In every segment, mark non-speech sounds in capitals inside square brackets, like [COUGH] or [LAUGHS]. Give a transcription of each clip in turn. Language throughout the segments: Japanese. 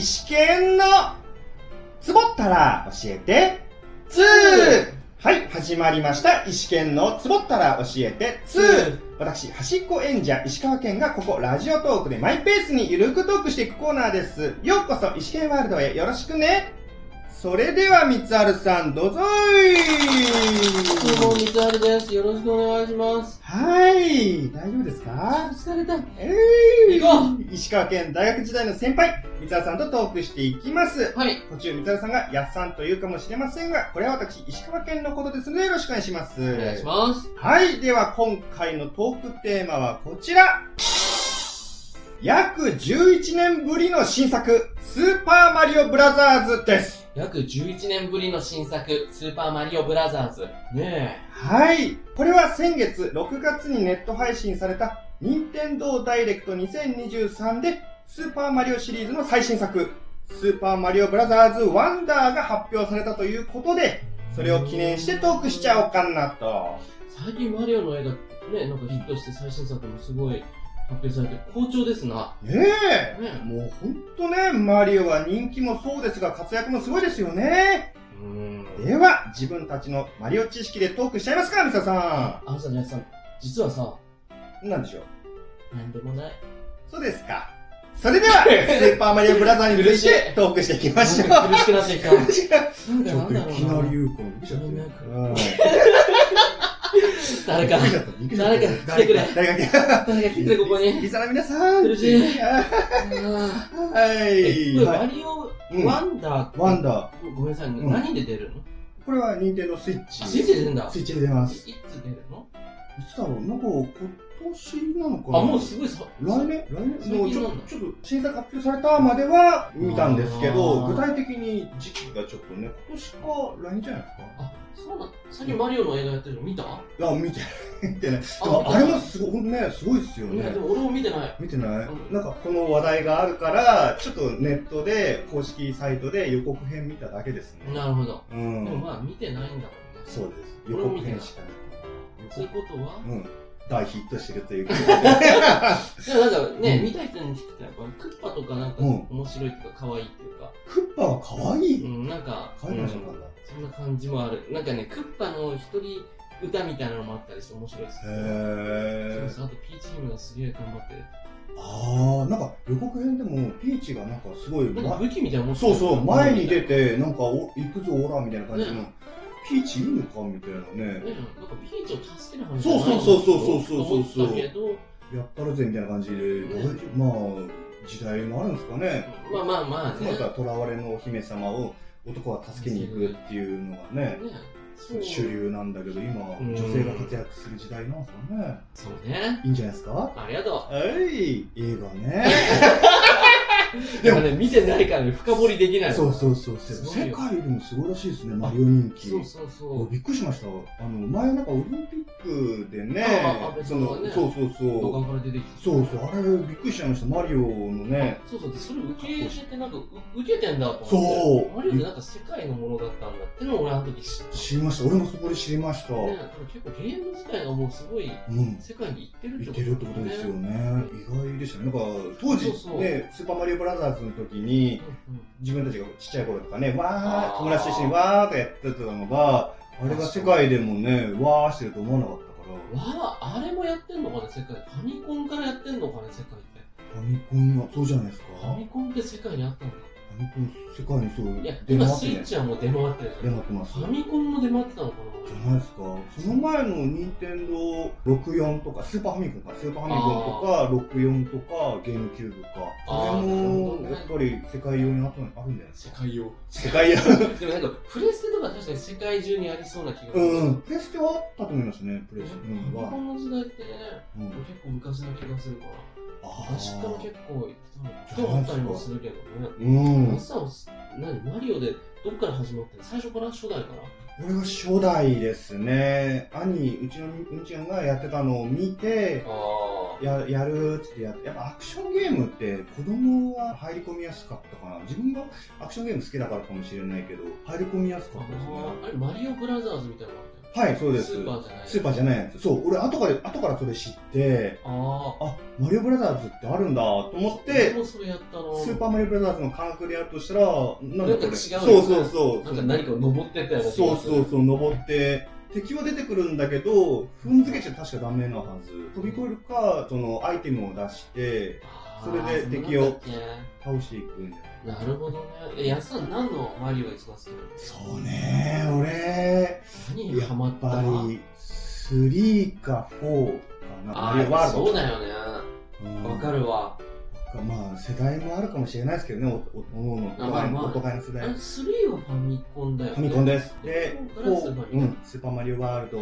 試験のツボったら教えて2はい、始まりました。石剣のつぼったら教えて2。私、端っこ演者、石川県がここ、ラジオトークでマイペースにゆるくトークしていくコーナーです。ようこそ、石剣ワールドへよろしくね。それでは、三春さん、どうぞいどうも、三春です。よろしくお願いします。はい、大丈夫ですか？疲れた。えい、行こ石川県大学時代の先輩、三春さんとトークしていきます。はい。途中、三春さんが、やっさんと言うかもしれませんが、これは私、石川県のことですので、よろしくお願いします。お願いします。はい。では、今回のトークテーマはこちら。約11年ぶりの新作、スーパーマリオブラザーズです。約11年ぶりの新作、スーパーマリオブラザーズ。ねはい。これは先月6月にネット配信された、任天堂ダイレクト2023で、スーパーマリオシリーズの最新作、スーパーマリオブラザーズワンダーが発表されたということで、それを記念してトークしちゃおうかなと。最近マリオの映画、ね、なんかヒットして最新作もすごい発表されて好調ですな。ねえ。ねもうほんとね、マリオは人気もそうですが、活躍もすごいですよね。うーん。では、自分たちのマリオ知識でトークしちゃいますか、ミサさあのさ、さん、実はさ、ん。なんでしょう？なんでもない。そうですか。それでは、[LAUGHS] スーパーマリオブラザーについ苦してトークしていきましょう。苦しくなってきた。[LAUGHS] っといきなり言うかびっくりしちゃってうん誰か誰か来てくれ。誰か来て誰か来てくれ、ここに。リサの皆さん。苦しい。はえ、い。マはい。リオうん。ワンダー。ワンダごめんなさい、ん。何で出るの？これは任天堂スイッチ。あスイッチで出るんだ。スイッチで出まいす。つ出るの？いつだろう？なんか、今年なのかな？あ、もうすごいさ、来年？来年？最近もうちょちょっと審査発表されたまでは見たんですけど、具体的に時期がちょっとね、今年か来年じゃないですか？あ、そうなん最近マリオの映画やってるの見た？いや、見て、見てない。でもあれもすごい、ね、すごいですよねいや、で。も俺も見てない。見てない、うんなんかこの話題があるから、ちょっとネットで、公式サイトで予告編見ただけですね。なるほど。でうん。もまあ見てないんだもんね。そうです。予告編しかない。そういうことは？うん。大ヒットしてるということで。[LAUGHS] でもなんかね、うん見た人に聞くとやっぱクッパとかなんかうん面白いとか可愛いっていうか、クッパは可愛い。うん、なんか、可愛いうんなそうなんだ。そんな感じもある。なんかね、クッパの一人歌みたいなのもあったりして面白いですよ。へー。そうそう、あとピーチームがすげえ頑張ってる。あー、なんか予告編でもピーチがなんかすごい、なんかま武器みたいなの持ってるそうそう、前に出て、なんかお行くぞオラみたいな感じの、ピーチいいのかみたいなね。なんかピーチを助けな話じゃないそうそうそうそうそうそう。けど、やったるぜみたいな感じで、ね、まあ、時代もあるんですかね。まあまあまあね。また囚われのお姫様を男は助けに行くっていうのがね。ね主流なんだけど、今、女性が活躍する時代なんですかね。そうね。いいんじゃないですか？ありがとう。はい、映画ね。[LAUGHS] う。[LAUGHS] でもね、見てないからね、深掘りできないのそうそうそう。すごいよ世界でもすごいらしいですね、マリオ人気。そうそうそう。びっくりしました。あの、前なんかオリンピックでねああ、その、そうそうそう。管から出てきて。そうそう、あれびっくりしちゃいました。マリオのね。そうそう、で、それ受け入れてなんか、う受けてんだと思って。そうマリオってなんか世界のものだったんだってのを俺あの時知った。知りました。俺もそこで知りました。ね、結構ゲーム自体がもうすごいうん。世界に行ってるってこといけるってことですよね。ね。意外でしたね。なんか、当時そうそうね、スーパーマリオブラザーズの時に、自分たちがちっちゃい頃とかね、わあーー、友達と一緒にわーとかやってたのが、あれが世界でもね、わーしてると思わなかったから。わあ、あれもやってんのかね、世界。ファミコンからやってんのかね、世界って。ファミコンは、そうじゃないですか。ファミコンって世界にあったんだ。ファミコン、世界にそう、いや、出今回ってね。スイッチはもう出回ってるじゃん。出回ってます。ファミコンも出回ってたのかじゃないですか。その前の任天堂64とか、スーパーファミコンか、スーパーファミコンとか、64とか、ゲームキューブか。これも、やっぱり世界用にあったのあるんじゃないですか？界用。世界用。[LAUGHS] でもなんか、プレステとか確かに世界中にありそうな気がする。うん、プレステはあったと思いますね、プレステ。フうん、はァミコンの時代ってね、うん。結構昔な気がするから。あ昔から結構行ってたりもするけどね。うん何マリオでどっから始まってんの？最初から初代から？俺は初代ですね。兄、うちのうんちゃんがやってたのを見て、あややるっつってやって、やっぱアクションゲームって子供は入り込みやすかったかな。自分がアクションゲーム好きだからかもしれないけど、入り込みやすかったですね。あれ、マリオブラザーズみたいなのあっはい、そうです。スーパーじゃないスーパーじゃないやつ。そう、俺後から、後からそれ知って、ああ。あ、マリオブラザーズってあるんだと思っでて、もそれやったの。スーパーマリオブラザーズの感覚でやるとしたら、なんか違うよねそうそうそう。なんか何かを登ってったような気そうそうそう、登って、敵は出てくるんだけど、踏んづけちゃ確かダメなはず。飛び越えるか、その、アイテムを出して、それで敵を倒していくんだよ。けなるほどね。え、やすさん何のマリオが一番好きなの？そうね、俺、何にハマったやっぱり、3か4かな。あマリオワールド。そうだよね。うんわかるわ。まあ、世代もあるかもしれないですけどね、おおおのおまあまあのお互いの世代。3はファミコンだよね。ファミコンです。で、4からスーパー4、うん、スーパーマリオワールド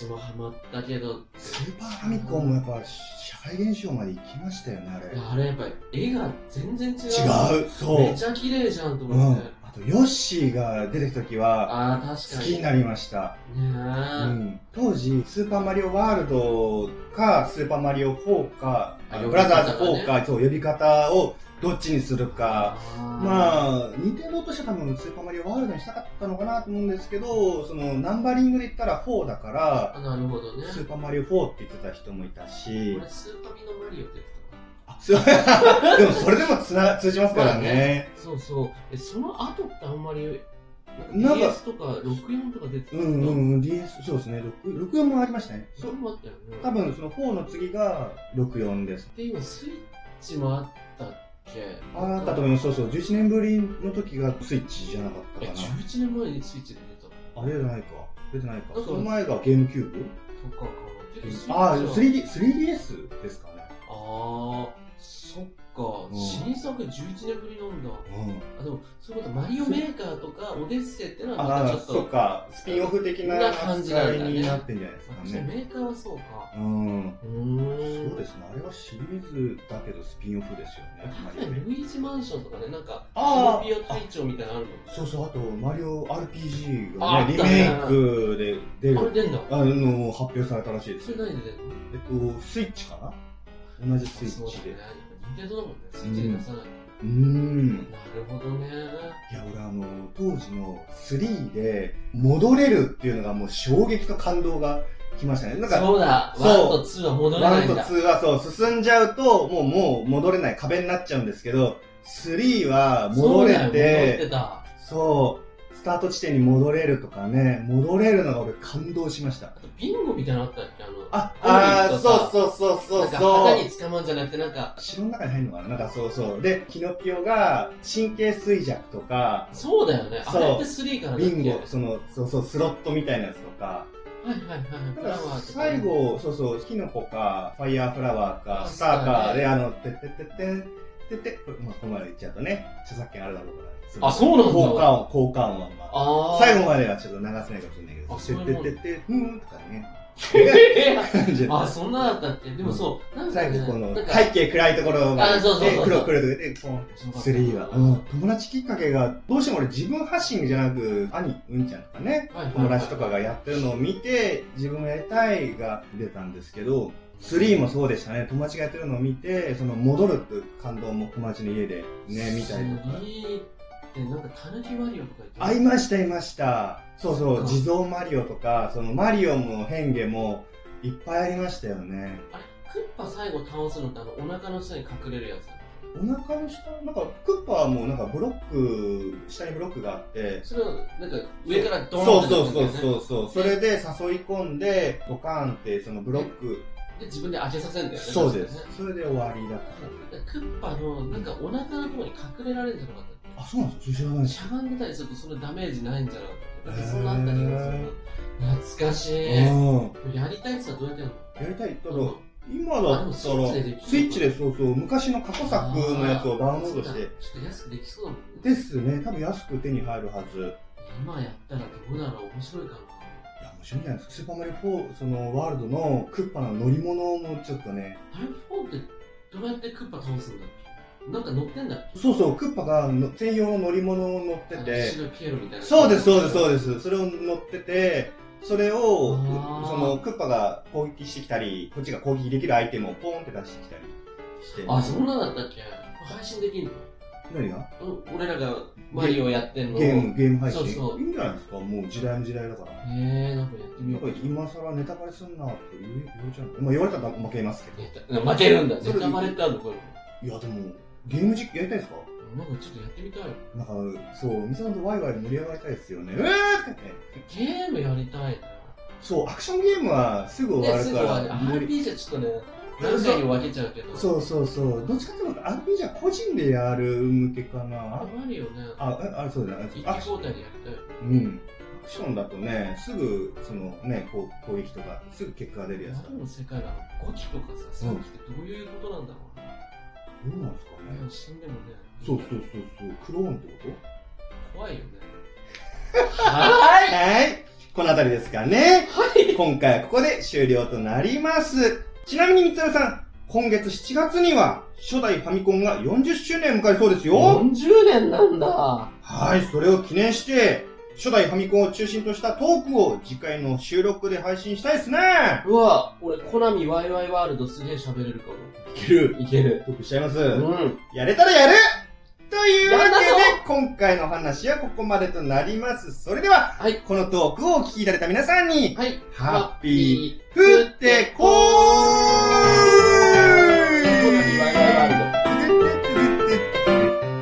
そうだからね。私もハマったけど、スーパーファミコンもやっぱ社会現象まで行きましたよね、あれ。いやあれやっぱり絵が全然違う。違う、そう。めちゃ綺麗じゃんとうん思って。。あと、ヨッシーが出てきた時は、ああ、確かに。好きになりました。ねうえ。ん。当時、スーパーマリオワールドか、スーパーマリオ4か、あブラザーズ呼び方が4か、そう、呼び方をどっちにするか。あまあ、任天堂としては多分スーパーマリオワールドにしたかったのかなと思うんですけど、そのナンバリングで言ったら4だから、あ、なるほどね。スーパーマリオ4って言ってた人もいたし俺、、スーパーミのマリオって言ってあそう [LAUGHS] でもそれでもつな通じますからね。たそうそう。え、その後ってあんまり、なんか DS とか64とか出てたうんうんうん、DS、そうですね、6 64もありましたね。それもあったよね。多分その4の次が64です。で、今スイッチもあったっけあったと思います。そうそう。11年ぶりの時がスイッチじゃなかったえ、かな。11年前にスイッチで出たあれじゃないか。出てないか。その前がゲームキューブ？とかかあはあ、3D、3DS ですかね。新作11年ぶりなんだ。うん。あ、でも、そういうこと、マリオメーカーとかオデッセイってのはまたちょっと、そっか。スピンオフ的なな感じになってんじゃないですかね。メーカーはそうか。うん。うーん。そうですね。あれはシリーズだけどスピンオフですよね。確かにルイージマンションとかね、なんか、あーキノピオ隊長みたいなのあるもんね。そうそう、あと、マリオ RPG あがね、リメイクで出る、あれ出んだ。あの、発表されたらしいですよ。それ何で出んの？えっと、スイッチかな？同じスイッチで。任天堂だもんね。スイッチで出さない。うーん。なるほどね。いや、俺あの、当時の3で戻れるっていうのがもう衝撃と感動が来ましたね。なんか、そうだ。そう1と2は戻れな1といんだ。2はそう、進んじゃうと、もう、もう戻れない壁になっちゃうんですけど、3は戻れそう戻ってて、た。そう、スタート地点に戻れるとかね、戻れるのが俺感動しました。ビンゴみたいなのあったっけ？あの、あ、コインあーとさそうそうそうなんかそうそう。旗に捕まんじゃなくて、なんか、城の中に入るのかな？なんかそうそう。で、キノピオが神経衰弱とか、そうだよね。あそうれって3からだっけ？ビンゴ、その、そうそう、スロットみたいなやつとか、はいはいはい。最、後、そうそう、キノコか、ファイヤーフラワーか、あスターカーで、そうだねあの、てってってってん、てって、これ、まあ、ここまで言っちゃうとね、著作権あるだろうから。あそうなんだ。効果音、効果音は、最後まではちょっと流せないかもしれないけど、あそういうもん。てってってって、ふーんとかね。[LAUGHS] あ、そんなだったっけ？でもそう、なんかね、最後この背景暗いところまあそうそうそうそう。で黒黒でポン3は、うん、友達きっかけがどうしても俺自分発信じゃなく兄うんちゃんとかね友達とかがやってるのを見て自分もやりたいが出たんですけど3もそうでしたね。友達がやってるのを見てその戻るっていう感動も友達の家でね見たりとか。3ってなんか、タヌキマリオとか言ってあいましたいました。そうそそう地蔵マリオとかそのマリオも変化もいっぱいありましたよね。あれ、クッパ最後倒すのってあの、お腹の下に隠れるやつ？お腹の下？なんかクッパはもうなんかブロック下にブロックがあって。それを、なんか、上からドーンってそうそうう。そうそう。それで誘い込んでドカーンってそのブロック。で、自分で開けさせるんだよね。そうです。ね。それで終わりだった。でクッパの、なんか、お腹のところに隠れられるんじゃなかった。っあそうなんですよ知らないです。けしゃがんでたりすると、そのダメージないんじゃなかったっけ？なんか、そんなあった気がする。懐かしい。うん。やりたいやつはどうやってやるの？やりたいただう？ん。今だったらスイッチでできる。のかスイッチでそうそう昔の過去作のやつをダウンロードして。ちょっと安くできそうだもんね。ですね。多分安く手に入るはず。いや今やったらどうだろう面白いかな。面白いんじゃないですか？スーパーマリオ4そのワールドのクッパの乗り物もちょっとね。あれ4ってどうやってクッパ倒すんだっけ？なんか乗ってんだそうそうクッパがの専用の乗り物を乗ってて白いピエロみたいな。そうです、そうです、そうです。それを乗ってて、それを、あーその、クッパが攻撃してきたり、こっちが攻撃できるアイテムをポンって出してきたりして。あ、そんなだったっけ？配信できんの？何が？うん俺らがマリオやってんの。ゲーム、ゲーム配信？そうそういいんじゃないですか？もう時代の時代だから。えー、なんかやってみなんかようか。今更ネタバレすんなって言え言えちゃうのまあ言われたら負けますけど。ネタ負けるんだ。ネタバレってあるの？これ。いやでも、ゲーム実況やりたいですか？なんかちょっとやってみたい。なんか、そう、みさんとワイワイ盛り上がりたいですよね。うーって。ゲームやりたいな。そう、アクションゲームはすぐ終わね、るから。ね、RPG はちょっとね、何回に分けちゃうけど。そうそうそう。どっちかっていうと RPG は個人でやる向けかな。マリオね、あ、あ、あそうだね。一あ気交代でやりたい。うん。アクションだとね、すぐ、そのね、こう攻撃とか、すぐ結果が出るやつ世界が5機とかさ、3機ってどういうことなんだろうね。どうなんですかね。ね死んでもね。そうそうそうそう。クローンってこ怖いよね。とははい。このあたりですかね。はい。今回はここで終了となります。ちなみに、みつるさん、今月7月には、初代ファミコンが40周年を迎えるそうですよ。40年なんだ。はい、それを記念して、初代ファミコンを中心としたトークを次回の収録で配信したいですね。うわ、俺、コナミワイワイワールドすげえ喋れるかも。いける。いける。トークしちゃいます。うん。やれたらやるというわけで今回の話はここまでとなります。それでは、はい。このトークをお聞きいただいた皆さんに、はい。ハッピー、降ってこー